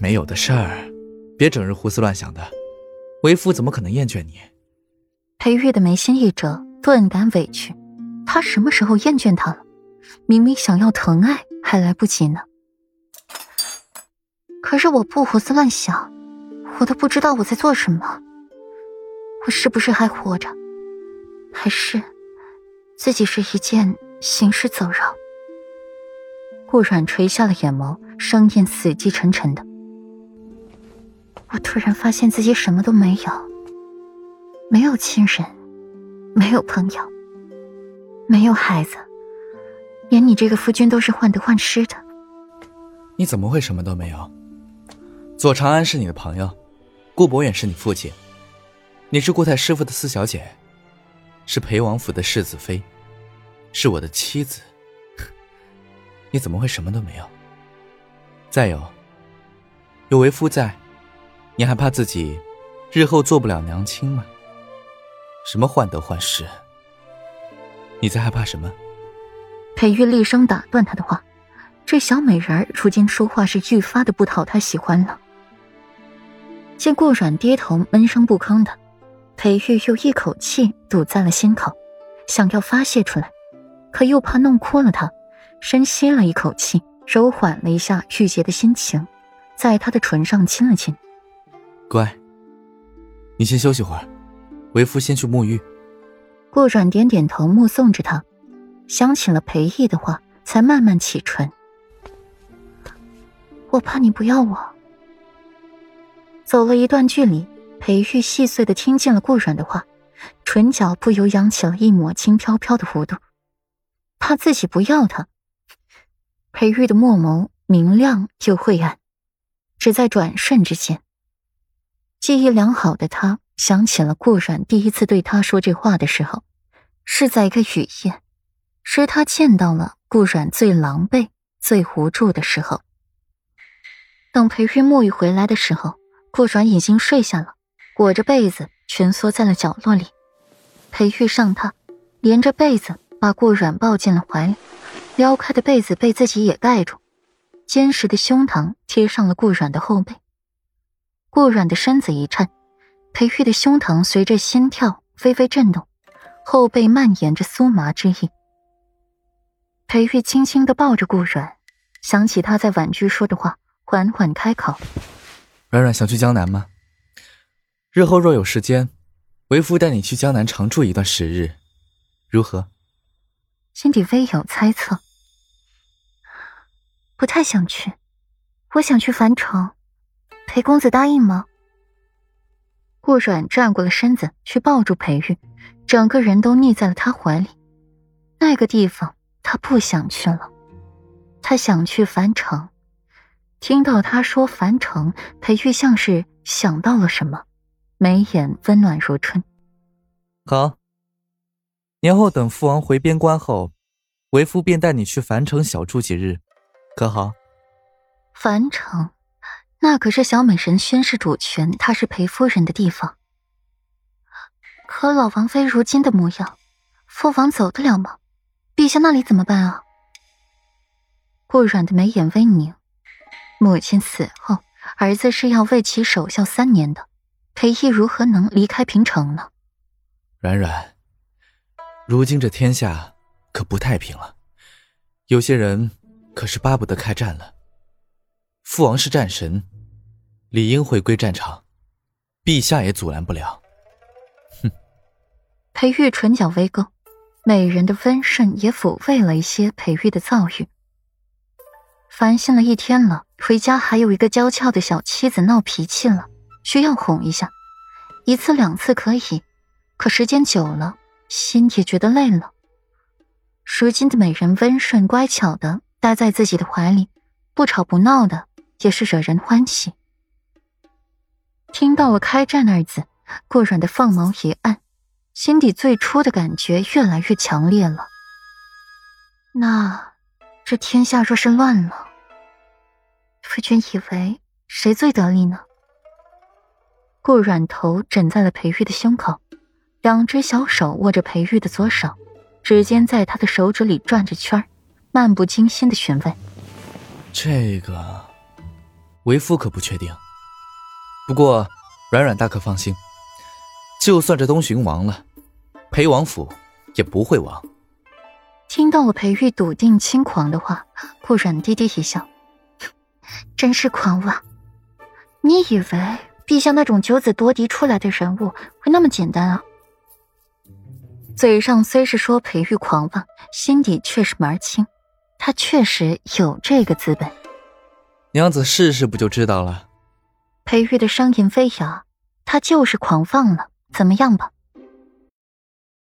没有的事儿，别整日胡思乱想的。为夫怎么可能厌倦你？裴玉的眉心一皱，顿感委屈。他什么时候厌倦他了？明明想要疼爱还来不及呢。可是我不胡思乱想，我都不知道我在做什么。我是不是还活着？还是自己是一件行尸走肉？顾软垂下了眼眸，声音死气沉沉的。我突然发现自己什么都没有，没有亲人，没有朋友，没有孩子，连你这个夫君都是患得患失的。你怎么会什么都没有？左长安是你的朋友，顾博远是你父亲，你是顾太师傅的四小姐，是裴王府的世子妃，是我的妻子。你怎么会什么都没有？再有，有为夫在。你还怕自己日后做不了娘亲吗？什么患得患失？你在害怕什么？裴玉厉声打断他的话。这小美人儿如今说话是愈发的不讨他喜欢了。见顾软低头闷声不吭的，裴玉又一口气堵在了心口，想要发泄出来，可又怕弄哭了他，深吸了一口气，柔缓了一下郁结的心情，在他的唇上亲了亲。乖，你先休息会儿，为夫先去沐浴。顾软点点头，目送着他，想起了裴毅的话，才慢慢启唇。我怕你不要我。走了一段距离，裴玉细碎的听见了顾软的话，唇角不由扬起了一抹轻飘飘的弧度。怕自己不要他。裴玉的墨眸明亮又晦暗，只在转瞬之间。记忆良好的他想起了顾软第一次对他说这话的时候，是在一个雨夜，是他见到了顾软最狼狈、最无助的时候。等裴玉沐浴回来的时候，顾软已经睡下了，裹着被子蜷缩在了角落里。裴玉上榻，连着被子把顾软抱进了怀里，撩开的被子被自己也盖住，坚实的胸膛贴上了顾软的后背。顾软的身子一颤，裴玉的胸膛随着心跳微微震动，后背蔓延着酥麻之意。裴玉轻轻的抱着顾软，想起他在婉居说的话，缓缓开口：“软软想去江南吗？日后若有时间，为夫带你去江南常住一段时日，如何？”心底微有猜测，不太想去，我想去樊城。裴公子答应吗？顾软转过了身子，去抱住裴玉，整个人都腻在了他怀里。那个地方他不想去了，他想去樊城。听到他说樊城，裴玉像是想到了什么，眉眼温暖如春。好，年后等父王回边关后，为夫便带你去樊城小住几日，可好？樊城。那可是小美人宣誓主权，她是裴夫人的地方。可老王妃如今的模样，父王走得了吗？陛下那里怎么办啊？顾软的眉眼微凝，母亲死后，儿子是要为其守孝三年的，裴义如何能离开平城呢？软软，如今这天下可不太平了，有些人可是巴不得开战了。父王是战神，理应回归战场，陛下也阻拦不了。哼！裴玉唇角微勾，美人的温顺也抚慰了一些裴玉的躁郁。烦心了一天了，回家还有一个娇俏的小妻子闹脾气了，需要哄一下，一次两次可以，可时间久了，心也觉得累了。如今的美人温顺乖巧的待在自己的怀里，不吵不闹的。也是惹人欢喜。听到了“开战”二字，顾软的凤眸一暗，心底最初的感觉越来越强烈了。那这天下若是乱了，夫君以为谁最得力呢？顾软头枕在了裴玉的胸口，两只小手握着裴玉的左手，指尖在他的手指里转着圈漫不经心的询问：“这个。”为夫可不确定。不过，软软大可放心，就算这东巡亡了，裴王府也不会亡。听到了裴玉笃定轻狂的话，顾软低低一笑：“真是狂妄！你以为陛下那种九子夺嫡出来的人物会那么简单啊？”嘴上虽是说裴玉狂妄，心底却是门儿清，他确实有这个资本。娘子试试不就知道了。裴玉的声音飞扬，他就是狂放了，怎么样吧？